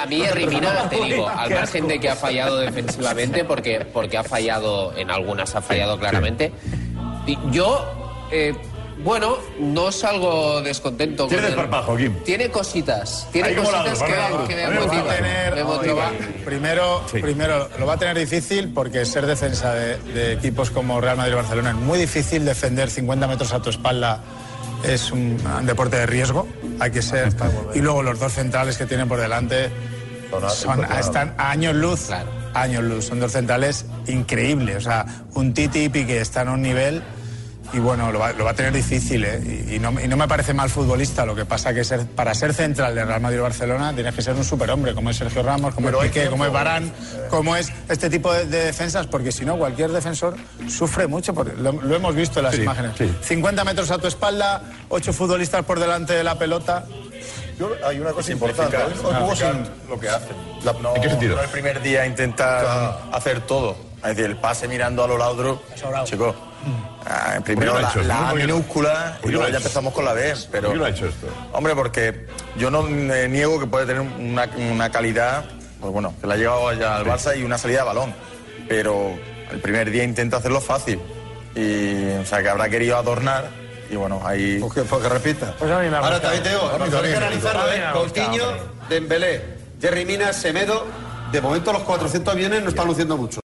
a mí Jerry Mina, te digo, al margen de que ha fallado defensivamente, porque, porque ha fallado, en algunas ha fallado claramente, yo, eh, bueno, no salgo descontento. Tiene con el- desparpajo, Kim. Tiene cositas, tiene Ahí cositas que, que me a mí me motivan. gusta. tener- me motivan. Primero, primero, lo va a tener difícil porque ser defensa de, de equipos como Real Madrid y Barcelona es muy difícil. Defender 50 metros a tu espalda es un, deporte de riesgo. Hay que ser. Y luego los dos centrales que tienen por delante son, están a años luz. Claro. Años luz. Son dos centrales increíbles. O sea, un Titi y Piqué están a un nivel. Y bueno, lo va, lo va a tener difícil, ¿eh? Y, y no, y no me parece mal futbolista. Lo que pasa que ser, para ser central de Real Madrid y Barcelona tienes que ser un superhombre, como es Sergio Ramos, como Pero es Piqué, tiempo. como es Barán, como es este tipo de, de defensas, porque si no, cualquier defensor sufre mucho. porque lo, lo hemos visto en las Sí, imágenes. sí. 50 metros a tu espalda, ocho futbolistas por delante de la pelota. Yo- hay una cosa importante. Hoy, hoy jugó sin lo que hace. no, ¿En qué sentido? no el primer día intenta hacer todo. Es decir, el pase mirando a lo laudro. Chico, ah, primero ¿Por qué lo ha la, hecho? la A ¿Por qué lo- minúscula y luego ya empezamos con la B. Pero, ¿Por qué lo ha hecho esto? Hombre, porque yo no me niego que puede tener una, una calidad, pues bueno, que le ha llegado ya al Barça y una salida de balón. Pero el primer día intenta hacerlo fácil. Y, o sea, que habrá querido adornar. Y bueno, ahí. Pues que, pues que repita. Pues a mí me ha Ahora también te digo, A mí hay que también. analizarlo, A mí ¿eh? Coutinho. Dembélé, Jerry Mina, Semedo. De momento los 400 aviones no están luciendo mucho.